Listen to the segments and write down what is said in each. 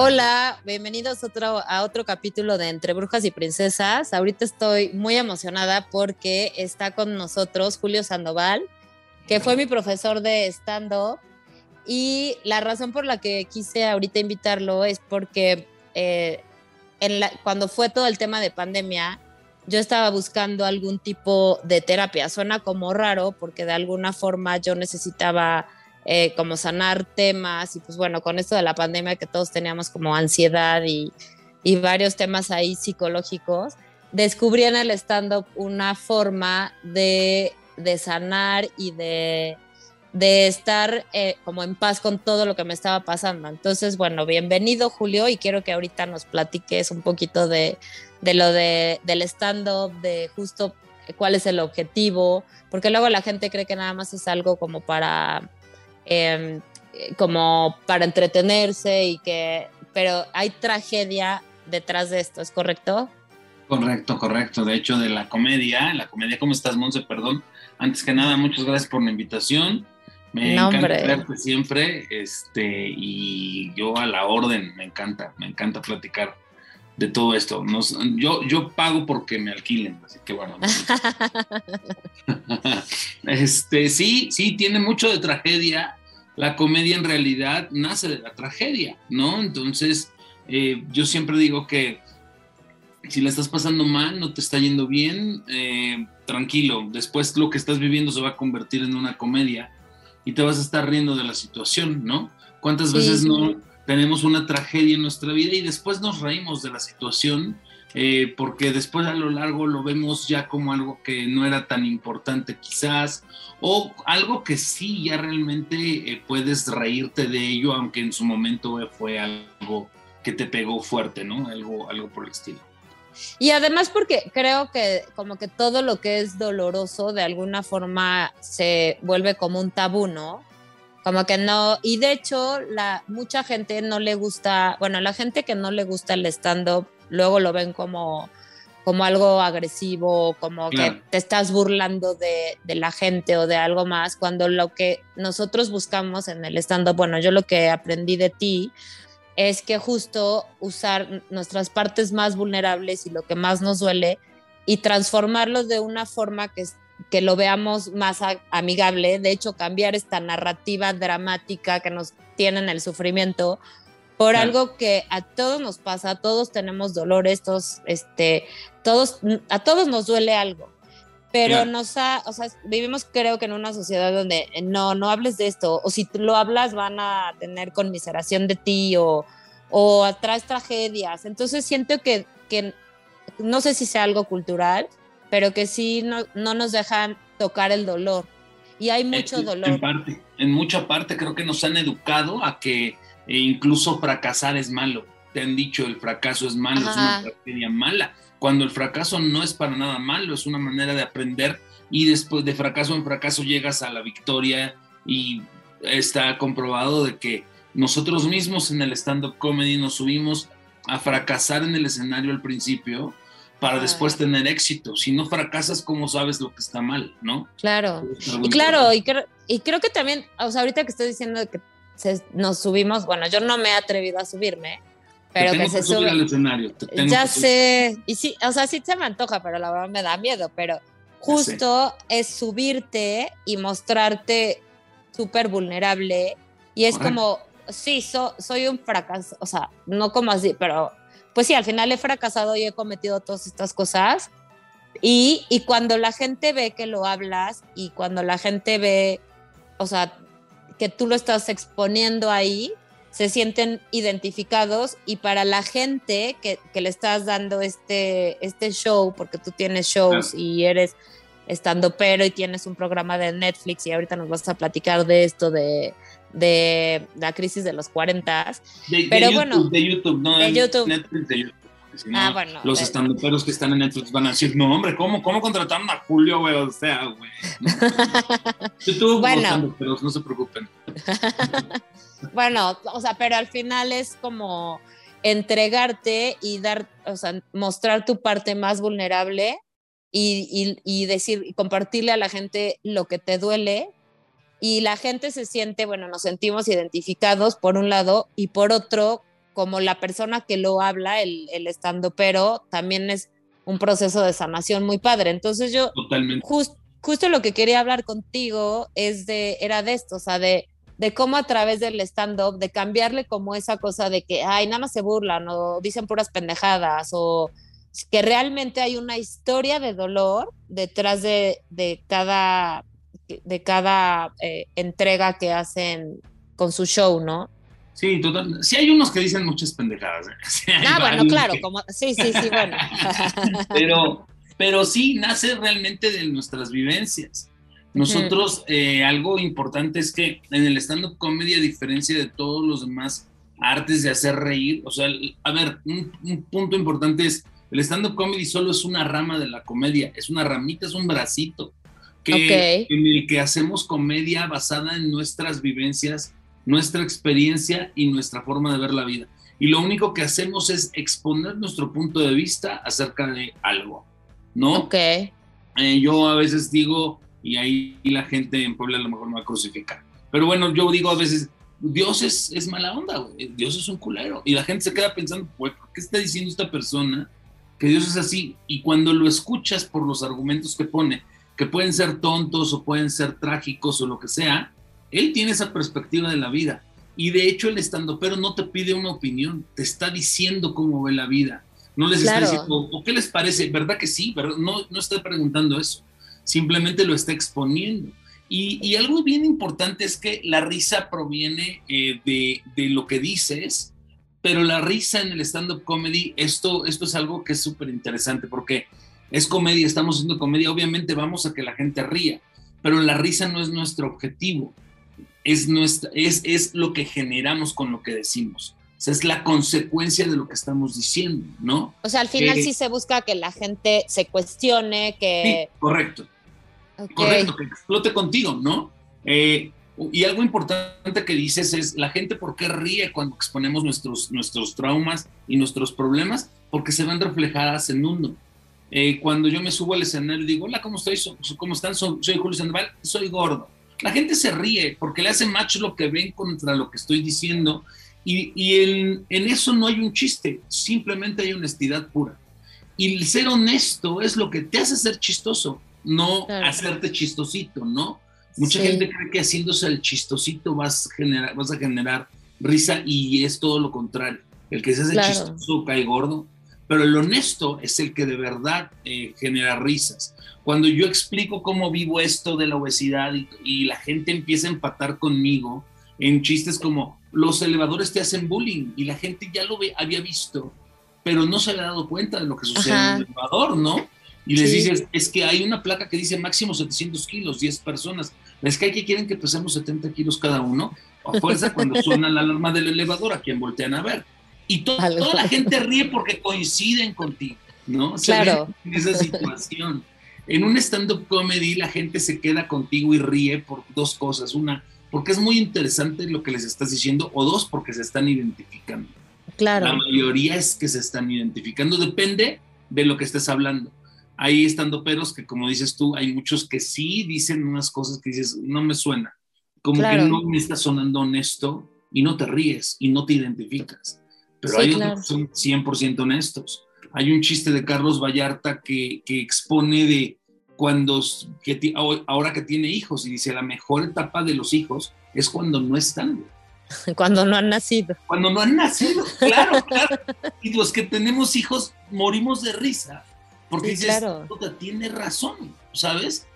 Hola, bienvenidos otro, a otro capítulo de Entre Brujas y Princesas. Ahorita estoy muy emocionada porque está con nosotros Julio Sandoval, que fue mi profesor de stand-up. Y la razón por la que quise ahorita invitarlo es porque eh, cuando fue todo el tema de pandemia, yo estaba buscando algún tipo de terapia. Suena como raro porque de alguna forma yo necesitaba eh, como sanar temas y pues bueno, con esto de la pandemia que todos teníamos como ansiedad y, y varios temas ahí psicológicos, descubrí en el stand-up una forma de, de sanar y de, de estar eh, como en paz con todo lo que me estaba pasando. Entonces, bueno, bienvenido Julio y quiero que ahorita nos platiques un poquito de, de lo de, del stand-up, de justo cuál es el objetivo, porque luego la gente cree que nada más es algo como para Em, como para entretenerse y que, pero hay tragedia detrás de esto, ¿es correcto? Correcto, correcto. De hecho, de la comedia, la comedia, ¿cómo estás, Monse? Perdón. Antes que nada, muchas gracias por la invitación. Me encanta verte siempre, este, y yo a la orden, me encanta, me encanta platicar de todo esto. yo, yo pago porque me alquilen, así que bueno. este, sí, sí, tiene mucho de tragedia, la comedia en realidad nace de la tragedia, ¿no? Entonces, eh, yo siempre digo que si la estás pasando mal, no te está yendo bien, eh, tranquilo, después lo que estás viviendo se va a convertir en una comedia y te vas a estar riendo de la situación, ¿no? ¿Cuántas veces no tenemos una tragedia en nuestra vida y después nos reímos de la situación eh, porque después a lo largo lo vemos ya como algo que no era tan importante quizás, o algo que sí ya realmente eh, puedes reírte de ello, aunque en su momento fue algo que te pegó fuerte, ¿no? Algo, algo por el estilo. Y además porque creo que como que todo lo que es doloroso de alguna forma se vuelve como un tabú, ¿no? Como que no, y de hecho la mucha gente no le gusta, bueno, la gente que no le gusta el stand-up luego lo ven como, como algo agresivo, como que te estás burlando de, de, la gente o de algo más, cuando lo que nosotros buscamos en el stand-up, bueno, yo lo que aprendí de ti es que justo usar nuestras partes más vulnerables y lo que más nos duele y transformarlos de una forma que, que lo veamos más amigable, de hecho cambiar esta narrativa dramática que nos tiene en el sufrimiento por algo que a todos nos pasa, todos tenemos dolores, todos, este, todos, a todos nos duele algo, pero nos ha, o sea, vivimos creo que en una sociedad donde eh, no, no hables de esto, o si tú lo hablas van a tener conmiseración de ti o, o atrás tragedias, entonces siento que, que no sé si sea algo cultural, pero que sí no, no nos dejan tocar el dolor. Y hay mucho dolor. En parte, en mucha parte creo que nos han educado a que e incluso fracasar es malo. Te han dicho el fracaso es malo, es una tragedia mala, cuando el fracaso no es para nada malo, es una manera de aprender y después de fracaso en fracaso llegas a la victoria y está comprobado de que nosotros mismos en el stand-up comedy nos subimos a fracasar en el escenario al principio para después tener éxito. Si no fracasas, ¿cómo sabes lo que está mal, no? Claro. Y claro, y, y creo que también, o sea, ahorita que estoy diciendo que nos subimos, bueno, yo no me he atrevido a subirme, pero que se sube. Al escenario, ya sé, y sí, o sea, sí se me antoja, pero la verdad me da miedo, pero justo es subirte y mostrarte súper vulnerable y es como, sí, soy un fracaso, o sea, no como así, pero pues sí, al final he fracasado y he cometido todas estas cosas. Y, y cuando la gente ve que lo hablas y cuando la gente ve, o sea, que tú lo estás exponiendo ahí, se sienten identificados y para la gente que, le estás dando este, este show, porque tú tienes shows y eres estando pero y tienes un programa de Netflix y ahorita nos vas a platicar de esto de, la crisis de los 40. pero bueno, de YouTube, no de YouTube. Netflix de YouTube ah, bueno, los estandoperos que están en Netflix van a decir, no, hombre, ¿cómo, cómo contrataron a Julio, güey? O sea, güey. YouTube, bueno. no se preocupen. bueno, o sea, pero al final es como entregarte y dar, o sea, mostrar tu parte más vulnerable y, y, y decir, y compartirle a la gente lo que te duele y la gente se siente, bueno, nos sentimos identificados por un lado y por otro como la persona que lo habla, el, el estando, pero también es un proceso de sanación muy padre. Entonces yo, Totalmente. justo lo que quería hablar contigo es de, era de esto, o sea, de, de cómo a través del stand-up, de cambiarle como esa cosa de que, ay, nada más se burlan o dicen puras pendejadas o que realmente hay una historia de dolor detrás de, de cada, de cada eh, entrega que hacen con su show, ¿no? Sí, total. Sí hay unos que dicen muchas pendejadas. ¿eh? Sí, ah, bueno, claro, que... como, sí, sí, sí, bueno. pero, pero sí nace realmente de nuestras vivencias. Nosotros, eh, algo importante es que en el stand-up comedy, a diferencia de todos los demás artes de hacer reír, o sea, a ver, un, un punto importante es, el stand-up comedy solo es una rama de la comedia, es una ramita, es un bracito, que, Ok. en el que hacemos comedia basada en nuestras vivencias, nuestra experiencia y nuestra forma de ver la vida. Y lo único que hacemos es exponer nuestro punto de vista acerca de algo, ¿no? Ok. Eh, yo a veces digo, y ahí la gente en Puebla a lo mejor me va a crucificar, pero bueno, yo digo a veces, Dios es, es mala onda, güey. Dios es un culero. Y la gente se queda pensando, ¿por qué está diciendo esta persona que Dios es así? Y cuando lo escuchas por los argumentos que pone, que pueden ser tontos o pueden ser trágicos o lo que sea, él tiene esa perspectiva de la vida. Y de hecho el estando pero no te pide una opinión, te está diciendo cómo ve la vida. No les Claro. está diciendo, ¿o qué les parece? ¿Verdad que sí? ¿Verdad? No, no está preguntando eso. Simplemente lo está exponiendo. Y, y algo bien importante es que la risa proviene eh, de, de lo que dices, pero la risa en el stand-up comedy, esto, esto es algo que es súper interesante porque es comedia, estamos haciendo comedia, obviamente vamos a que la gente ría, pero la risa no es nuestro objetivo, es, nuestra, es, es lo que generamos con lo que decimos. O sea, es la consecuencia de lo que estamos diciendo, ¿no? O sea, al final Eh, sí se busca que la gente se cuestione, Sí, que... correcto. Ok. Correcto, que explote contigo, ¿no? Eh, y algo importante que dices es, la gente por qué ríe cuando exponemos nuestros, nuestros traumas y nuestros problemas, porque se ven reflejadas en uno. Eh, cuando yo me subo al escenario y digo, hola, ¿cómo estoy? ¿Cómo están? So- soy Julio Sandoval, soy gordo. La gente se ríe porque le hace match lo que ven contra lo que estoy diciendo y, y en, en eso no hay un chiste, simplemente hay honestidad pura. Y el ser honesto es lo que te hace ser chistoso, no Claro. hacerte chistosito, ¿no? Mucha Sí. gente cree que haciéndose el chistosito vas a, generar, vas a generar risa y es todo lo contrario. El que se hace Claro. chistoso cae gordo, pero el honesto es el que de verdad eh, genera risas. Cuando yo explico cómo vivo esto de la obesidad y, y la gente empieza a empatar conmigo en chistes como los elevadores te hacen bullying y la gente ya lo ve, había visto, pero no se había dado cuenta de lo que sucede Ajá. en el elevador, ¿no? Y les Sí. dices, es que hay una placa que dice máximo 700 kilos, 10 personas. Es que hay que quieren que pesemos 70 kilos cada uno. A fuerza cuando suena la alarma del elevador, a quien voltean a ver. Y to- Algo. toda la gente ríe porque coinciden contigo, ¿no? Se Claro. en esa situación. En un stand-up comedy la gente se queda contigo y ríe por dos cosas. Una, porque es muy interesante lo que les estás diciendo, o dos, porque se están identificando. Claro. La mayoría es que se están identificando, depende de lo que estés hablando. Hay estando peros que, como dices tú, hay muchos que sí dicen unas cosas que dices, no me suena. Como Claro. que no me está sonando honesto y no te ríes y no te identificas. Pero Sí, hay claro. que son 100% honestos. Hay un chiste de Carlos Vallarta que, que expone de cuando, que ahora que tiene hijos y dice, la mejor etapa de los hijos es cuando no están. Cuando no han nacido. cuando no han nacido, claro, claro. Y los que tenemos hijos morimos de risa, porque Sí, dices, claro. "Puta, tiene razón, ¿sabes?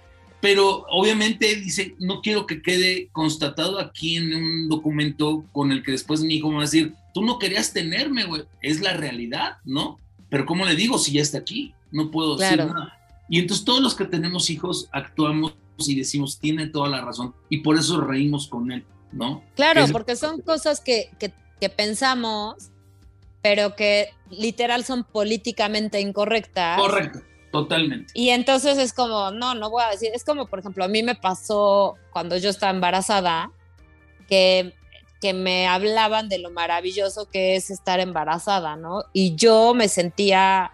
Pero obviamente dice, no quiero que quede constatado aquí en un documento con el que después mi hijo me va a decir, tú no querías tenerme, güey, es la realidad, ¿no? Pero ¿cómo le digo si ya está aquí? No puedo decir Claro. nada. Y entonces todos los que tenemos hijos actuamos y decimos, tiene toda la razón, y por eso reímos con él, ¿no? Claro, Es- porque son cosas que, que, que pensamos, pero que literal son políticamente incorrectas. Correcto, totalmente. Y entonces es como, no, no voy a decir, es como, por ejemplo, a mí me pasó cuando yo estaba embarazada, que, que me hablaban de lo maravilloso que es estar embarazada, ¿no? Y yo me sentía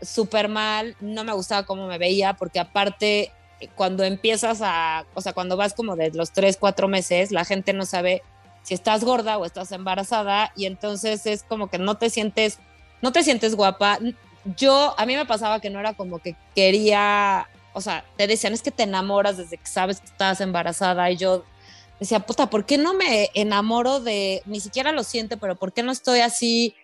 súper mal, no me gustaba cómo me veía, porque aparte, cuando empiezas a, o sea, cuando vas como de los tres, cuatro meses, la gente no sabe si estás gorda o estás embarazada y entonces es como que no te sientes, no te sientes guapa. Yo, a mí me pasaba que no era como que quería, o sea, te decían es que te enamoras desde que sabes que estás embarazada y yo decía, puta, ¿por qué no me enamoro de, ni siquiera lo siento, pero ¿por qué no estoy así?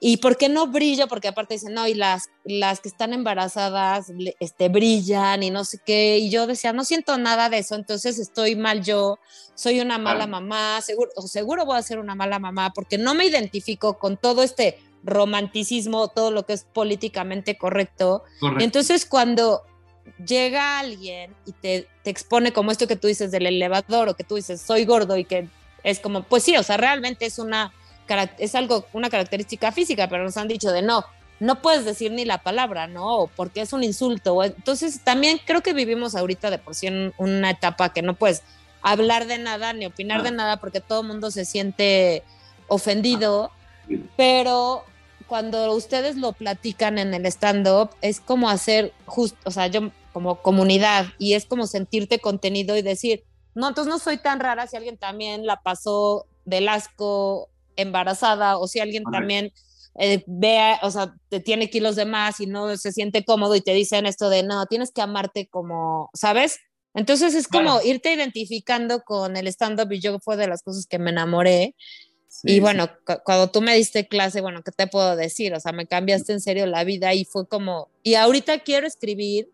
¿Y por qué no brillo? Porque aparte dicen, no, y las, las que están embarazadas este, brillan y no sé qué. Y yo decía, no siento nada de eso, entonces estoy mal yo, soy una mala mamá, seguro, seguro voy a ser una mala mamá, porque no me identifico con todo este romanticismo, todo lo que es políticamente correcto. correcto. Entonces, cuando llega alguien y te, te, expone como esto que tú dices del elevador o que tú dices soy gordo y que es como, pues sí, o sea, realmente es una, es algo, una característica física, pero nos han dicho de no, no puedes decir ni la palabra, ¿no? Porque es un insulto. Entonces también creo que vivimos ahorita de por sí en una etapa que no puedes hablar de nada ni opinar de nada porque todo el mundo se siente ofendido, pero cuando ustedes lo platican en el stand-up, es como hacer justo, o sea, yo como comunidad, y es como sentirte contenido y decir, no, entonces no soy tan rara si alguien también la pasó del asco embarazada o si alguien también eh, vea, o sea, te tiene kilos de más y no se siente cómodo y te dicen esto de, no, tienes que amarte como, ¿sabes? Entonces es como irte identificando con el stand-up y yo fue de las cosas que me enamoré y bueno, cuando tú me diste clase, bueno, ¿qué te puedo decir? O sea, me cambiaste en serio la vida y fue como, y ahorita quiero escribir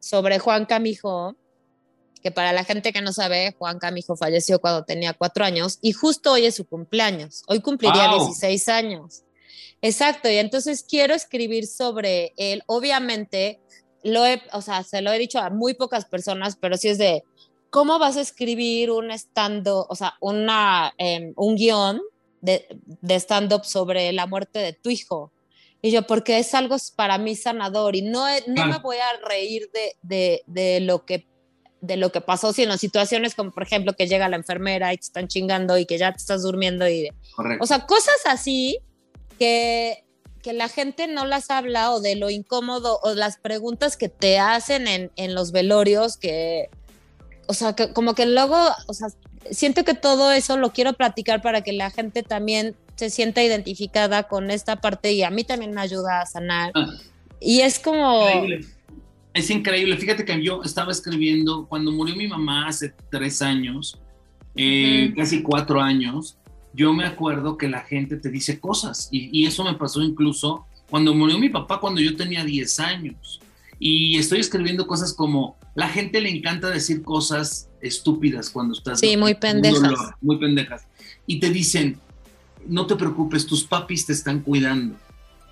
sobre Juan Camijo, que para la gente que no sabe, Juan Camijo falleció cuando tenía cuatro años y justo hoy es su cumpleaños, hoy cumpliría 16 años. Exacto, y entonces quiero escribir sobre él, obviamente, lo he, o sea, se lo he dicho a muy pocas personas, pero sí es de, ¿cómo vas a escribir un estando, o sea, una, em, un guion de, stand-up sobre la muerte de tu hijo. Y yo, porque es algo para mí sanador y no, no me voy a reír de, de, lo que de lo que pasó, sino situaciones como, por ejemplo, que llega la enfermera y te están chingando y que ya te estás durmiendo. Y, O sea, cosas así que, que la gente no las habla o de lo incómodo o las preguntas que te hacen en, en los velorios que, o sea, que como que luego, o sea, siento que todo eso lo quiero platicar para que la gente también se sienta identificada con esta parte y a mí también me ayuda a sanar. Ah. y es como... Es increíble. Fíjate que yo estaba escribiendo, cuando murió mi mamá hace tres años, eh, casi cuatro años, yo me acuerdo que la gente te dice cosas y, y, eso me pasó incluso cuando murió mi papá cuando yo tenía 10 años. Y estoy escribiendo cosas como, la gente le encanta decir cosas estúpidas cuando estás... Sí, muy pendejas. muy pendejas. Y te dicen, no te preocupes, tus papis te están cuidando.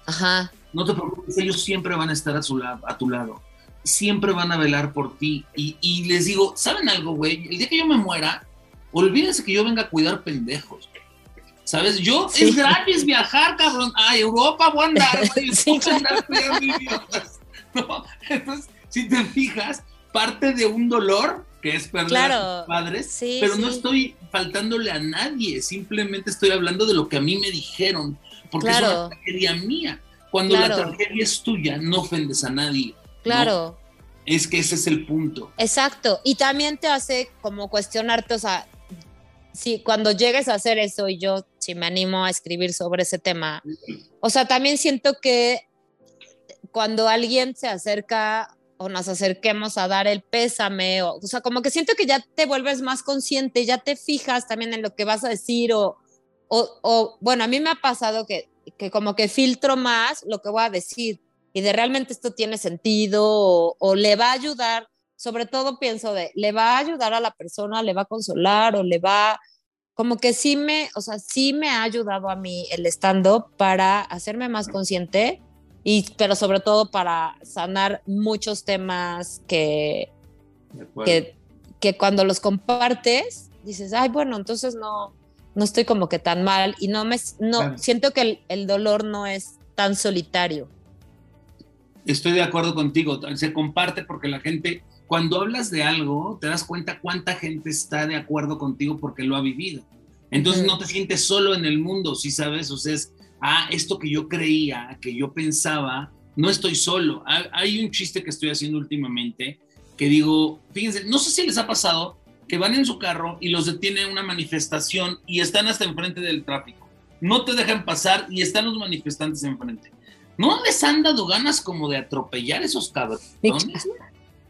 Ajá. No te preocupes, ellos siempre van a estar a, su lado, a tu lado. Siempre van a velar por ti. Y, y les digo, ¿saben algo, güey? El día que yo me muera, olvídense que yo venga a cuidar pendejos. ¿Sabes? Yo, es gratis viajar, cabrón. A Europa voy a andar, güey. sí, idiotas. ¿No? Entonces, si te fijas, parte de un dolor que es perder a tus padres, pero no estoy faltándole a nadie, simplemente estoy hablando de lo que a mí me dijeron, porque es una tragedia mía. Cuando la tragedia es tuya, no ofendes a nadie. Claro. Es que ese es el punto. Exacto. Y también te hace como cuestionarte, o sea, si cuando llegues a hacer eso y yo si me animo a escribir sobre ese tema, o sea, también siento que cuando alguien se acerca o nos acerquemos a dar el pésame, o, o sea, como que siento que ya te vuelves más consciente, ya te fijas también en lo que vas a decir, o, o, bueno, a mí me ha pasado que, que como que filtro más lo que voy a decir y de realmente esto tiene sentido o, o, le va a ayudar, sobre todo pienso de, le va a ayudar a la persona, le va a consolar o le va, como que sí me, o sea, sí me ha ayudado a mí el stand-up para hacerme más consciente y, pero sobre todo para sanar muchos temas que, que, que, cuando los compartes dices, ay, bueno, entonces no, no estoy como que tan mal y no me, no, siento que el, el, dolor no es tan solitario. Estoy de acuerdo contigo, se comparte porque la gente, cuando hablas de algo, te das cuenta cuánta gente está de acuerdo contigo porque lo ha vivido. Entonces no te sientes solo en el mundo, si sabes, o sea, es, ah, esto que yo creía, que yo pensaba, no estoy solo. Hay un chiste que estoy haciendo últimamente que digo, fíjense, no sé si les ha pasado que van en su carro y los detiene una manifestación y están hasta enfrente del tráfico. No te dejan pasar y están los manifestantes enfrente. ¿No les han dado ganas como de atropellar esos cabrones?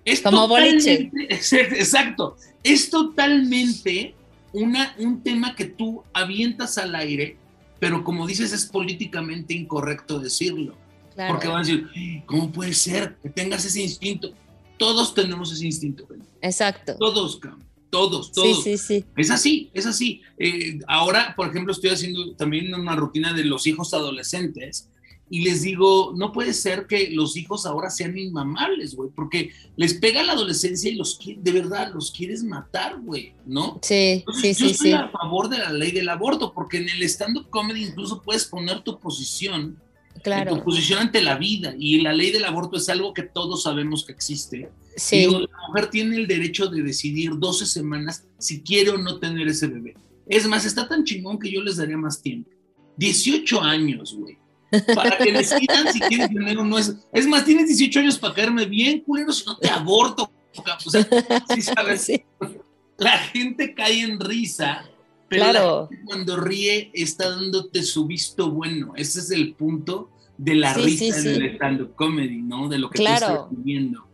Es como boliche. Exacto. Es totalmente una, un tema que tú avientas al aire, pero como dices, es políticamente incorrecto decirlo. Porque van a decir, ¿cómo puede ser que tengas ese instinto? Todos tenemos ese instinto. Exacto. Todos, todos, todos. Sí, sí, sí. Es así, es así. Eh, ahora, por ejemplo, estoy haciendo también una rutina de los hijos adolescentes y les digo, no puede ser que los hijos ahora sean inmamables, güey, porque les pega la adolescencia y los de verdad los quieres matar, güey, ¿no? Sí, sí, yo sí. estoy a favor de la ley del aborto, porque en el stand-up comedy incluso puedes poner tu posición Claro. tu posición ante la vida y la ley del aborto es algo que todos sabemos que existe. Sí. la mujer tiene el derecho de decidir 12 semanas si quiere o no tener ese bebé. Es más, está tan chingón que yo les daría más tiempo. 18 años, güey. Para que decidan si quieren tener o no. Es, es más, tienes 18 años para caerme bien, culero, si no te aborto. O sea, ¿sí sabes? Sí. La gente cae en risa pero Claro. cuando ríe está dándote su visto bueno. Ese es el punto de la Sí, risa sí, en sí. el stand-up comedy, ¿no? De lo que Claro. tú estás viviendo.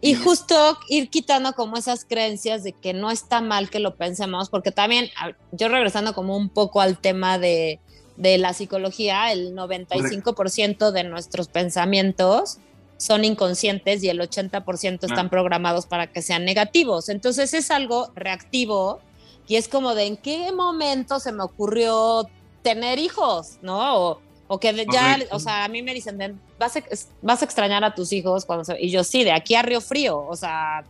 Y justo ir quitando como esas creencias de que no está mal que lo pensemos, porque también, yo regresando como un poco al tema de, de la psicología, el 95% de nuestros pensamientos son inconscientes y el 80% están Ah. programados para que sean negativos. Entonces es algo reactivo y es como de en qué momento se me ocurrió tener hijos, ¿no? O, o que ya, Correcto. o sea, a mí me dicen, vas, a, vas a extrañar a tus hijos cuando se-". y yo sí, de aquí a Río Frío, o sea,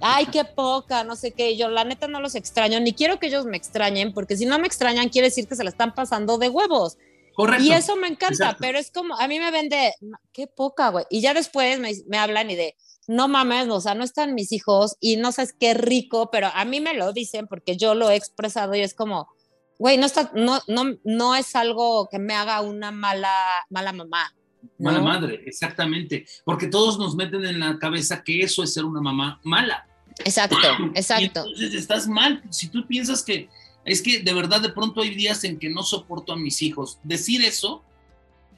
ay, qué poca, no sé qué, y yo la neta no los extraño, ni quiero que ellos me extrañen, porque si no me extrañan quiere decir que se la están pasando de huevos. Correcto. Y eso me encanta, Exacto. pero es como, a mí me vende, qué poca, güey. Y ya después me, me hablan y de, no mames, o sea, no están mis hijos y no sabes qué rico, pero a mí me lo dicen porque yo lo he expresado y es como, güey, no, está, no, no, no es algo que me haga una mala, mala mamá. ¿No? Mala madre, exactamente. Porque todos nos meten en la cabeza que eso es ser una mamá mala. Exacto, Y exacto. entonces estás mal. Si tú piensas que es que de verdad de pronto hay días en que no soporto a mis hijos, decir eso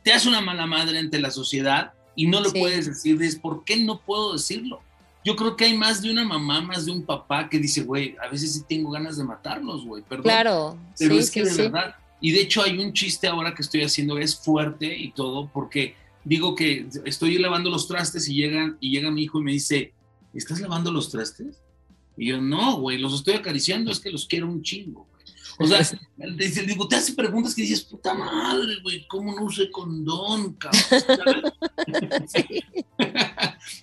te hace una mala madre ante la sociedad y no lo Sí. puedes decir. Es ¿por qué no puedo decirlo? Yo creo que hay más de una mamá, más de un papá que dice, güey, a veces sí tengo ganas de matarlos, güey, perdón. Claro, Pero sí, es que sí, de sí. verdad, y de hecho hay un chiste ahora que estoy haciendo, es fuerte y todo, porque digo que estoy lavando los trastes y llega, y llega mi hijo y me dice, ¿estás lavando los trastes? Y yo, no, güey, los estoy acariciando, es que los quiero un chingo, güey. O sea, digo, te hace preguntas que dices, puta madre, güey, ¿cómo no use condón, cabrón?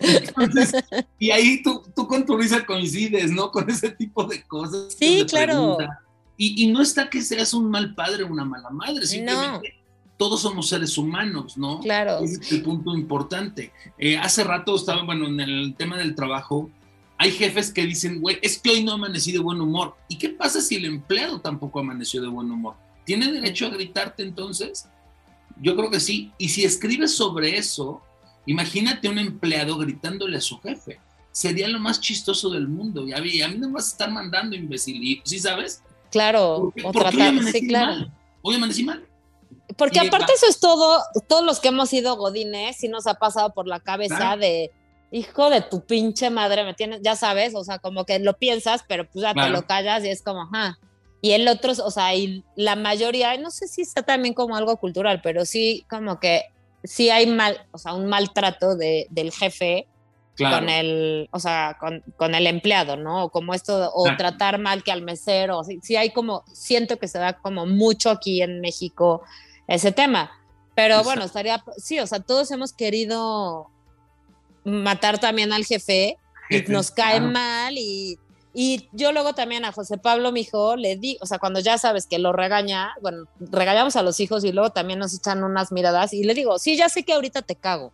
Entonces, y ahí tú, tú con tu risa coincides, ¿no? Con ese tipo de cosas. Sí, claro. pregunta. Y, y no está que seas un mal padre o una mala madre, simplemente todos somos seres humanos, ¿no? Claro. Ese es el punto importante. Eh, hace rato estaba, bueno, en el tema del trabajo, hay jefes que dicen, güey, es que hoy no amanecí de buen humor. ¿Y qué pasa si el empleado tampoco amaneció de buen humor? ¿Tiene derecho a gritarte entonces? Yo creo que sí. Y si escribes sobre eso, imagínate un empleado gritándole a su jefe. Sería lo más chistoso del mundo. Y a mí, a mí no me vas a estar mandando imbécil. ¿Y- ¿Sí sabes? Claro, ¿Por qué, o por qué hoy tratar, sí, claro. mal? Hoy amanecí mal. Porque Y aparte va- eso es todo, todos los que hemos sido godines, sí nos ha pasado por la cabeza Claro. de, hijo de tu pinche madre, me tienes, ya sabes, o sea, como que lo piensas, pero pues ya Claro. te lo callas y es como, ajá. Y el otro, o sea, y la mayoría, no sé si está también como algo cultural, pero sí como que sí hay mal, o sea, un maltrato de, del jefe Claro. con el, o sea, con, con el empleado, ¿no? O como esto, o tratar mal que al mesero, sí, sí hay como, siento que se da como mucho aquí en México ese tema. Pero Exacto. bueno, estaría, sí, o sea, todos hemos querido matar también al jefe y nos cae claro. mal y, y yo luego también a José Pablo, mi hijo, le di, o sea, cuando ya sabes que lo regaña, bueno, regañamos a los hijos y luego también nos echan unas miradas y le digo, sí, ya sé que ahorita te cago,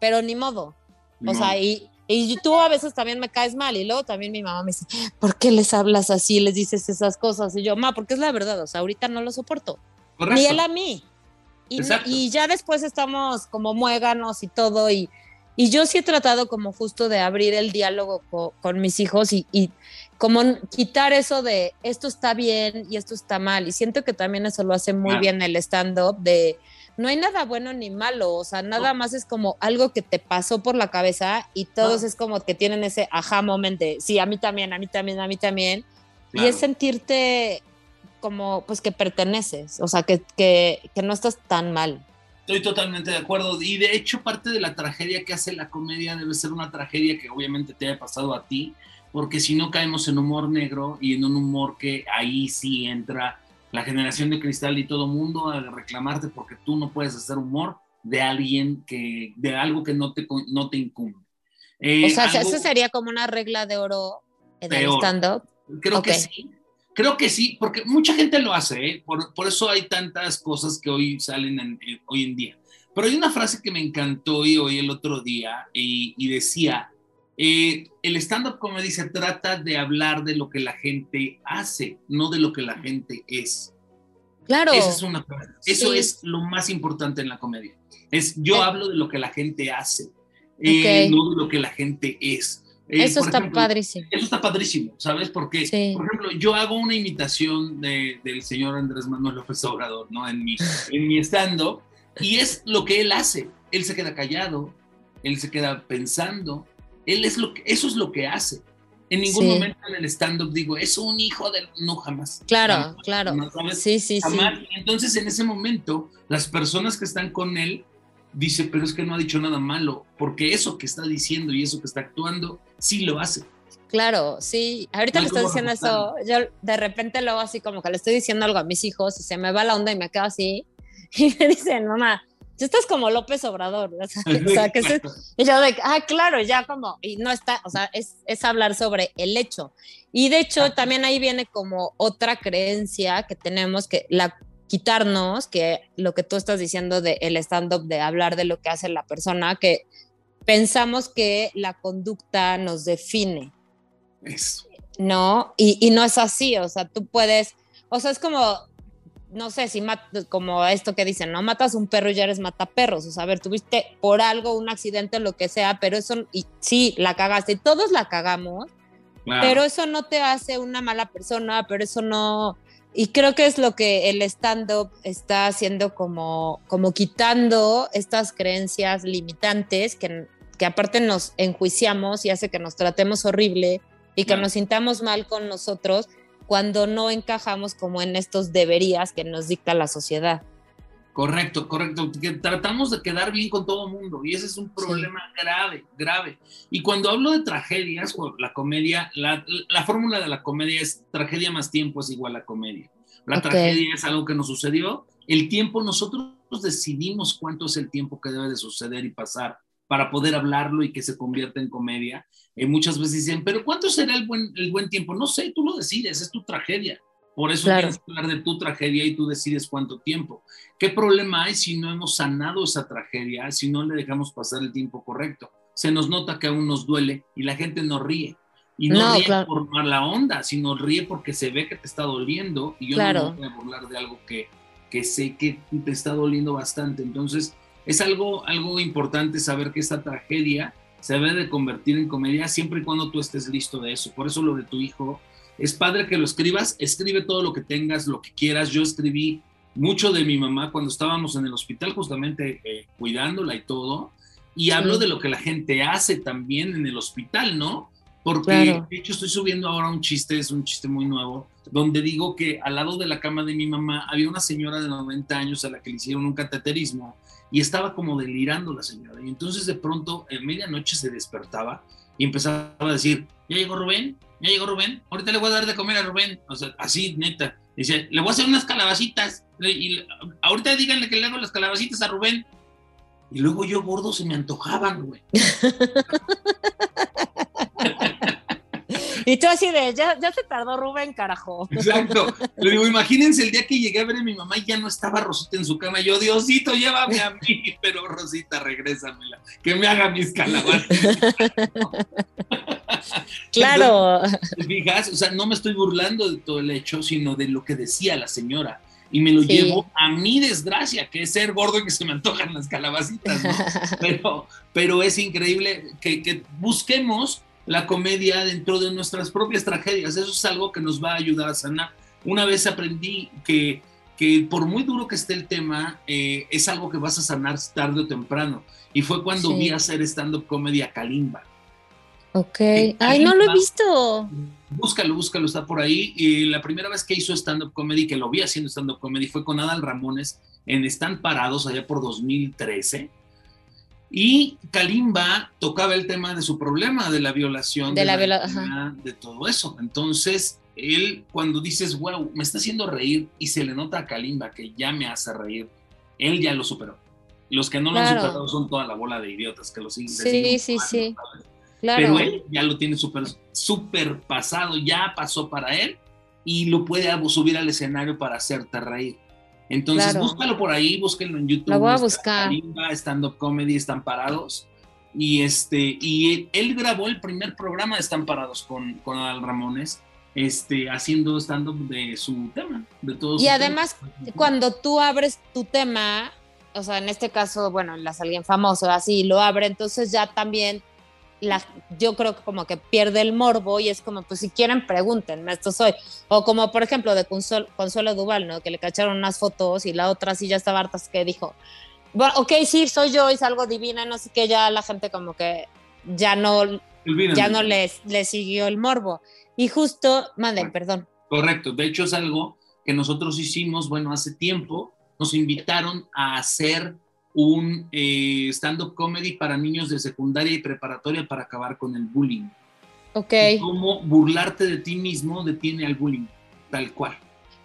pero ni modo. O No. sea, y, y tú a veces también me caes mal y luego también mi mamá me dice, ¿por qué les hablas así, les dices esas cosas? Y yo, ma, porque es la verdad, o sea, ahorita no lo soporto, Correcto. ni él a mí. Y, y ya después estamos como muéganos y todo y, Y yo sí he tratado como justo de abrir el diálogo con mis hijos y, y, como quitar eso de esto está bien y esto está mal. Y siento que también eso lo hace muy bien el stand-up de no hay nada bueno ni malo, o sea, nada más es como algo que te pasó por la cabeza y todos es como que tienen ese ajá moment de, sí, a mí también, a mí también, a mí también. Y es sentirte como, pues que perteneces, o sea, que, que, que no estás tan mal. Estoy totalmente de acuerdo. Y de hecho, parte de la tragedia que hace la comedia debe ser una tragedia que obviamente te haya pasado a ti, porque si no caemos en humor negro y en un humor que ahí sí entra la generación de cristal y todo mundo a reclamarte porque tú no puedes hacer humor de alguien que, de algo que no te, no te incumbe. Eh, o sea, eso sería como una regla de oro en el stand-up. Creo que sí. Creo que sí, porque mucha gente lo hace, ¿eh? por, por, eso hay tantas cosas que hoy salen hoy en día. Pero hay una frase que me encantó y hoy el otro día y, y decía, eh, el stand-up comedy se trata de hablar de lo que la gente hace, no de lo que la gente es. Claro. es una, eso es lo más importante en la comedia. Es yo eh. hablo de lo que la gente hace, eh, no de lo que la gente es. Eso está padrísimo. Eso está padrísimo, ¿sabes? Porque, por ejemplo, yo hago una imitación del señor Andrés Manuel López Obrador, ¿no? En mi, en mi stand-up, y es lo que él hace. Él se queda callado, él se queda pensando, él es lo que, eso es lo que hace. En ningún momento en el stand-up digo, es un hijo del... No, jamás. Claro, claro. sí, sí, jamás. sí. Entonces, en ese momento, las personas que están con él dice, pero es que no ha dicho nada malo, porque eso que está diciendo y eso que está actuando, sí lo hace. Claro, sí. Ahorita le estoy diciendo eso, yo de repente luego así como que le estoy diciendo algo a mis hijos y se me va la onda y me quedo así y me dicen, mamá, tú estás como López Obrador, o sea, que y yo de, ah, claro, ya como, y no está, o sea, es, es hablar sobre el hecho. Y de hecho, también ahí viene como otra creencia que tenemos que la quitarnos, que lo que tú estás diciendo del el stand-up, de hablar de lo que hace la persona, que pensamos que la conducta nos define. Eso. ¿No? Y, y no es así, o sea, tú puedes, o sea, es como no sé si como esto que dicen, no matas un perro y ya eres mataperros. O sea, a ver, tuviste por algo un accidente, lo que sea, pero eso, y sí, la cagaste, todos la cagamos, pero eso no te hace una mala persona, pero eso no. Y creo que es lo que el stand-up está haciendo como, como quitando estas creencias limitantes que, que aparte nos enjuiciamos y hace que nos tratemos horrible y que nos sintamos mal con nosotros cuando no encajamos como en estos deberías que nos dicta la sociedad. Correcto, correcto. Que tratamos de quedar bien con todo el mundo y ese es un problema grave, grave. Y cuando hablo de tragedias, la comedia, la, la fórmula de la comedia es tragedia más tiempo es igual a comedia. La tragedia es algo que nos sucedió. El tiempo, nosotros decidimos cuánto es el tiempo que debe de suceder y pasar para poder hablarlo y que se convierta en comedia. Eh, muchas veces dicen, pero ¿cuánto será el buen, el buen tiempo? No sé, tú lo decides, es tu tragedia. Por eso quieres hablar de tu tragedia y tú decides cuánto tiempo. ¿Qué problema hay si no hemos sanado esa tragedia, si no le dejamos pasar el tiempo correcto? Se nos nota que aún nos duele y la gente nos ríe. Y no, ríe por mala onda, sino ríe porque se ve que te está doliendo y yo no me voy a burlar de algo que, que sé que te está doliendo bastante. Entonces, es algo, algo importante saber que esta tragedia se debe de convertir en comedia siempre y cuando tú estés listo de eso. Por eso lo de tu hijo, es padre que lo escribas, escribe todo lo que tengas, lo que quieras. Yo escribí mucho de mi mamá cuando estábamos en el hospital, justamente eh, cuidándola y todo, y hablo de lo que la gente hace también en el hospital, ¿no? Porque de hecho estoy subiendo ahora un chiste, es un chiste muy nuevo, donde digo que al lado de la cama de mi mamá había una señora de 90 años a la que le hicieron un cateterismo y estaba como delirando la señora. Y entonces de pronto, en medianoche se despertaba y empezaba a decir, ya llegó Rubén, ya llegó Rubén, ahorita le voy a dar de comer a Rubén. O sea, así, neta. Dice, le voy a hacer unas calabacitas. Y ahorita díganle que le hago las calabacitas a Rubén. Y luego yo gordo se me antojaban, güey. Y tú así de, ya, ya se tardó Rubén, carajo. Exacto. Le digo, imagínense el día que llegué a ver a mi mamá y ya no estaba Rosita en su cama. Yo, Diosito, llévame a mí, pero Rosita, regrésamela, que me haga mis calabazas. Claro. fijas, o sea, no me estoy burlando de todo el hecho, sino de lo que decía la señora. y me lo llevo a mi desgracia, que es ser gordo y que se me antojan las calabacitas, ¿no? pero, pero es increíble que, que busquemos la comedia dentro de nuestras propias tragedias. Eso es algo que nos va a ayudar a sanar. Una vez aprendí que, que por muy duro que esté el tema, eh, es algo que vas a sanar tarde o temprano. Y fue cuando vi hacer stand-up comedy a Kalimba. Ok. Ay, no lo he visto. Búscalo, búscalo, está por ahí. Y la primera vez que hizo stand-up comedy, que lo vi haciendo stand-up comedy, fue con Adal Ramones en Están Parados allá por 2013. Y Kalimba tocaba el tema de su problema, de la violación, de, la, violación, de todo eso. Entonces, él, cuando dices, wow, me está haciendo reír y se le nota a Kalimba que ya me hace reír, él ya lo superó. Los que no lo han superado son toda la bola de idiotas que lo siguen. Sí, sí, sí. Pero él ya lo tiene súper super pasado, ya pasó para él y lo puede subir al escenario para hacerte reír. Entonces, búscalo por ahí, búsquenlo en YouTube. Lo voy a buscar. Stand-up comedy, están parados. Y, este, y él, grabó el primer programa de Están Parados con, con Adal Ramones, este, haciendo stand-up de su tema, de todos. Y además, cuando tú abres tu tema, o sea, en este caso, bueno, las alguien famoso, así lo abre, entonces ya también yo creo que como que pierde el morbo y es como, pues si quieren, pregúntenme, esto soy. O como, por ejemplo, de Consuelo, Consuelo Duval, ¿no? Que le cacharon unas fotos y la otra sí ya estaba harta, que dijo, bueno, ok, sí, soy yo y salgo divina, no sé qué, ya la gente como que ya no, ya no les, le siguió el morbo. Y justo, manden, perdón. Correcto, de hecho es algo que nosotros hicimos, bueno, hace tiempo, nos invitaron a hacer un eh, stand-up comedy para niños de secundaria y preparatoria para acabar con el bullying. Ok. cómo burlarte de ti mismo detiene al bullying, tal cual.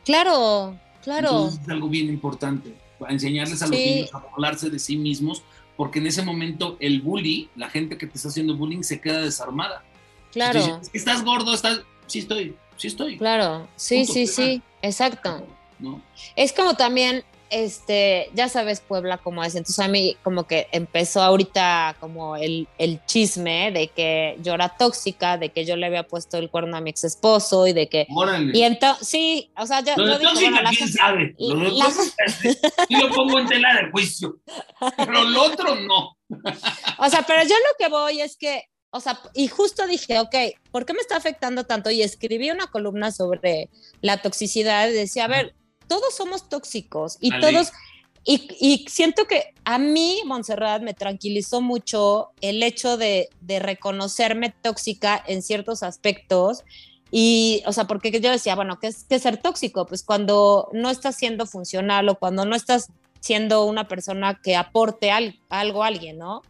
Claro, claro. es algo bien importante, para enseñarles a los niños a burlarse de sí mismos, porque en ese momento el bully, la gente que te está haciendo bullying, se queda desarmada. Claro. ¿Estás gordo? ¿Estás? Sí estoy, sí estoy. Claro, sí, sí, sí, exacto. ¿No? Es como también este, ya sabes Puebla cómo es, entonces a mí como que empezó ahorita como el, el, chisme de que yo era tóxica, de que yo le había puesto el cuerno a mi ex esposo y de que... Y entonces, sí, o sea, ya... Lo de tóxica, ¿quién sabe? Lo de lo pongo en tela de juicio, pero lo otro no. o sea, pero yo lo que voy es que, o sea, y justo dije, ok, ¿por qué me está afectando tanto? Y escribí una columna sobre la toxicidad y decía, a ver, todos somos tóxicos y todos... Y, siento que a mí, Montserrat, me tranquilizó mucho el hecho de, reconocerme tóxica en ciertos aspectos. Y, o sea, porque yo decía, bueno, ¿qué es, qué ser tóxico? Pues cuando no estás siendo funcional o cuando no estás siendo una persona que aporte algo a alguien, ¿no?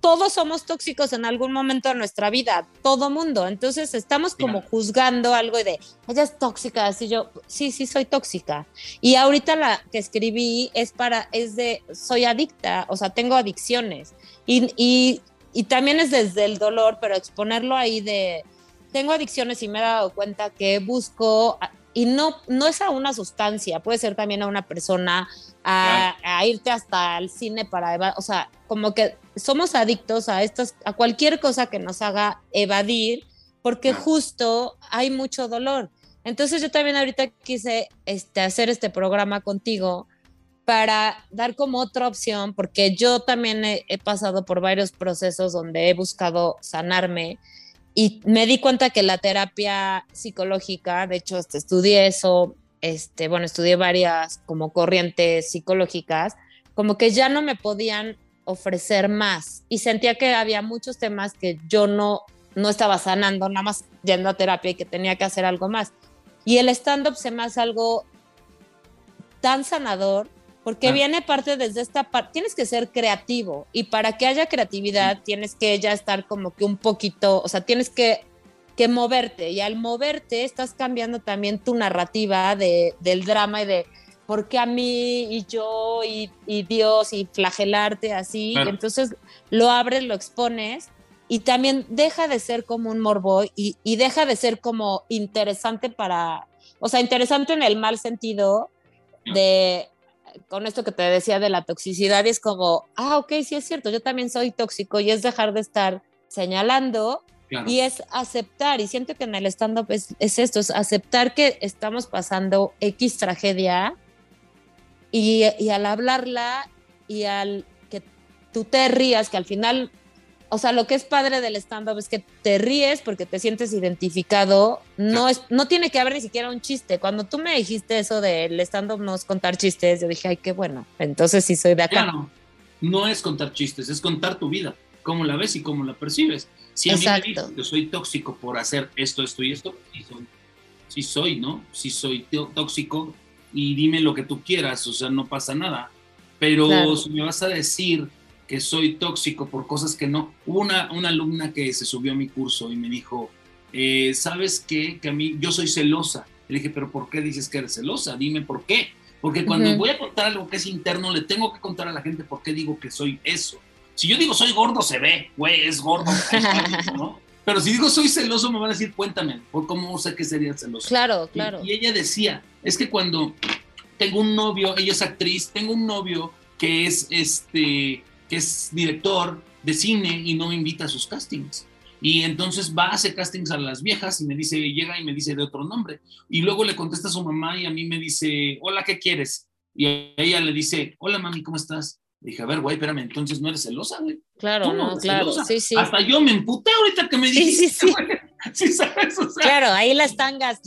Todos somos tóxicos en algún momento de nuestra vida, todo mundo. Entonces estamos como juzgando algo de, ella es tóxica, así yo, sí, sí, soy tóxica. Y ahorita la que escribí es para, es de, soy adicta, o sea, tengo adicciones. Y, y, y también es desde el dolor, pero exponerlo ahí de, tengo adicciones y me he dado cuenta que busco, y no, no es a una sustancia, puede ser también a una persona, a, irte hasta el cine para, o sea, como que somos adictos a estas, a cualquier cosa que nos haga evadir, porque justo hay mucho dolor. Entonces yo también ahorita quise este, hacer este programa contigo para dar como otra opción, porque yo también he, pasado por varios procesos donde he buscado sanarme y me di cuenta que la terapia psicológica, de hecho, este, estudié eso, este, bueno, estudié varias como corrientes psicológicas, como que ya no me podían ofrecer más y sentía que había muchos temas que yo no, no estaba sanando, nada más yendo a terapia y que tenía que hacer algo más. Y el stand-up se me hace algo tan sanador porque ah. viene parte desde esta parte, tienes que ser creativo y para que haya creatividad tienes que ya estar como que un poquito, o sea, tienes que que moverte y al moverte estás cambiando también tu narrativa de, del drama y de por qué a mí y yo y, Dios y flagelarte así. Entonces lo abres, lo expones y también deja de ser como un morbo y, y, deja de ser como interesante para, o sea, interesante en el mal sentido de, con esto que te decía de la toxicidad, es como, ah, ok, sí es cierto, yo también soy tóxico y es dejar de estar señalando y es aceptar, y siento que en el stand-up es, esto, es aceptar que estamos pasando X tragedia y, y al hablarla y al que tú te rías, que al final o sea, lo que es padre del stand-up es que te ríes porque te sientes identificado. No, es, no tiene que haber ni siquiera un chiste. Cuando tú me dijiste eso del stand-up no es contar chistes, yo dije, ay, qué bueno. Entonces sí soy de acá. Claro, no es contar chistes, es contar tu vida, cómo la ves y cómo la percibes. Si a mí me dicen que soy tóxico por hacer esto, esto y esto, sí soy, sí soy, ¿no? Sí soy tóxico y dime lo que tú quieras, o sea, no pasa nada. Pero si me vas a decir que soy tóxico por cosas que no. Hubo una, una alumna que se subió a mi curso y me dijo, eh, ¿sabes qué? Que a mí, yo soy celosa. Le dije, pero ¿por qué dices que eres celosa? Dime por qué. Porque cuando voy a contar algo que es interno, le tengo que contar a la gente por qué digo que soy eso. Si yo digo soy gordo, se ve, güey, es gordo. ¿no? Pero si digo soy celoso, me van a decir, cuéntame, ¿por cómo sé que sería celoso? Claro, claro. Y, y ella decía, es que cuando tengo un novio, ella es actriz, tengo un novio que es este que es director de cine y no me invita a sus castings. Y entonces va a hacer castings a las viejas y me dice, llega y me dice de otro nombre. Y luego le contesta a su mamá y a mí me dice, hola, ¿qué quieres? Y ella le dice, hola, mami, ¿cómo estás? dije, a ver, güey, espérame, entonces no eres celosa, güey. Claro, no, claro, sí, sí. Hasta yo me emputé ahorita que me dijiste, sí, sí, sí. sabes? claro, ahí la están gas,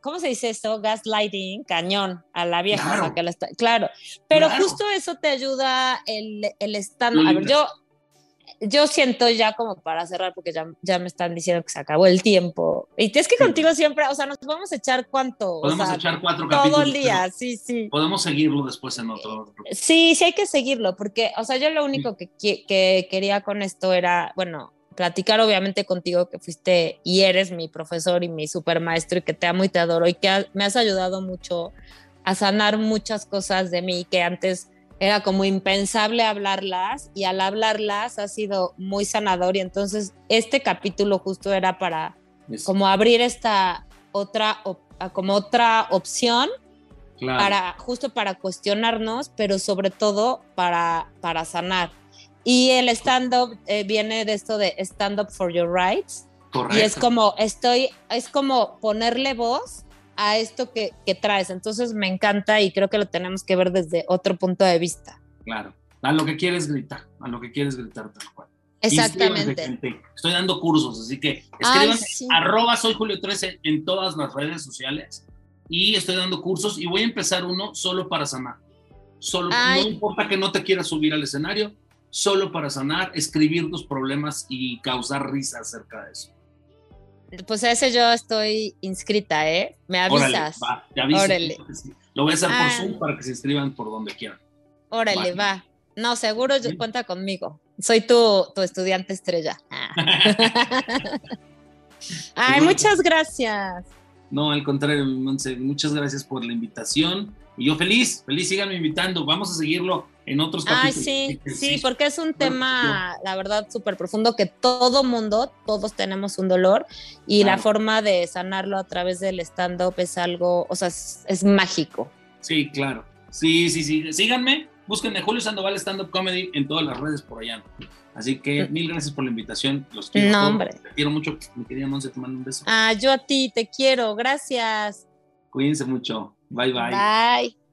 ¿cómo se dice esto? Gaslighting, cañón, a la vieja. Claro, o sea, que está, claro. pero justo eso te ayuda el, el stand. A ver, yo yo siento ya como para cerrar, porque ya, ya me están diciendo que se acabó el tiempo. Y es que contigo siempre, o sea, nos podemos echar cuánto. Podemos echar cuatro capítulos. Todo el día, sí, sí. Podemos seguirlo después en otro. Sí, sí hay que seguirlo, porque, o sea, yo lo único que, que quería con esto era, bueno, platicar obviamente contigo que fuiste y eres mi profesor y mi super maestro y que te amo y te adoro y que me has ayudado mucho a sanar muchas cosas de mí que antes era como impensable hablarlas y al hablarlas ha sido muy sanador y entonces este capítulo justo era para como abrir esta otra como otra opción para justo para cuestionarnos pero sobre todo para para sanar y el stand up eh, viene de esto de stand up for your rights y es como estoy es como ponerle voz a esto que, traes. Entonces me encanta y creo que lo tenemos que ver desde otro punto de vista. Claro, a lo que quieres gritar, a lo que quieres gritar tal cual. Exactamente. Estoy dando cursos, así que escriban arroba soy Julio 13 en todas las redes sociales y estoy dando cursos y voy a empezar uno solo para sanar. Solo, no importa que no te quieras subir al escenario, solo para sanar, escribir tus problemas y causar risa acerca de eso. Pues a ese yo estoy inscrita, ¿eh? Me avisas. Órale, Lo voy a hacer por ah. Zoom para que se inscriban por donde quieran. Órale, va. No, seguro cuenta conmigo. Soy tu, tu estudiante estrella. Ah. Ay, muchas gracias. No, al contrario, muchas gracias por la invitación. Y yo feliz, feliz, síganme invitando. Vamos a seguirlo en otros capítulos. Ay, sí, sí, porque es un tema, la verdad, súper profundo que todo mundo, todos tenemos un dolor y la forma de sanarlo a través del stand-up es algo, o sea, es, mágico. Sí, claro. Sí, sí, sí. Síganme, búsquenme Julio Sandoval Stand Up Comedy en todas las redes por allá. Así que mm. mil gracias por la invitación. Los quiero. No, hombre. Te quiero mucho. Mi querida Monse, te mando un beso. Ah, yo a ti te quiero. Gracias. Cuídense mucho. Bye, bye. Bye.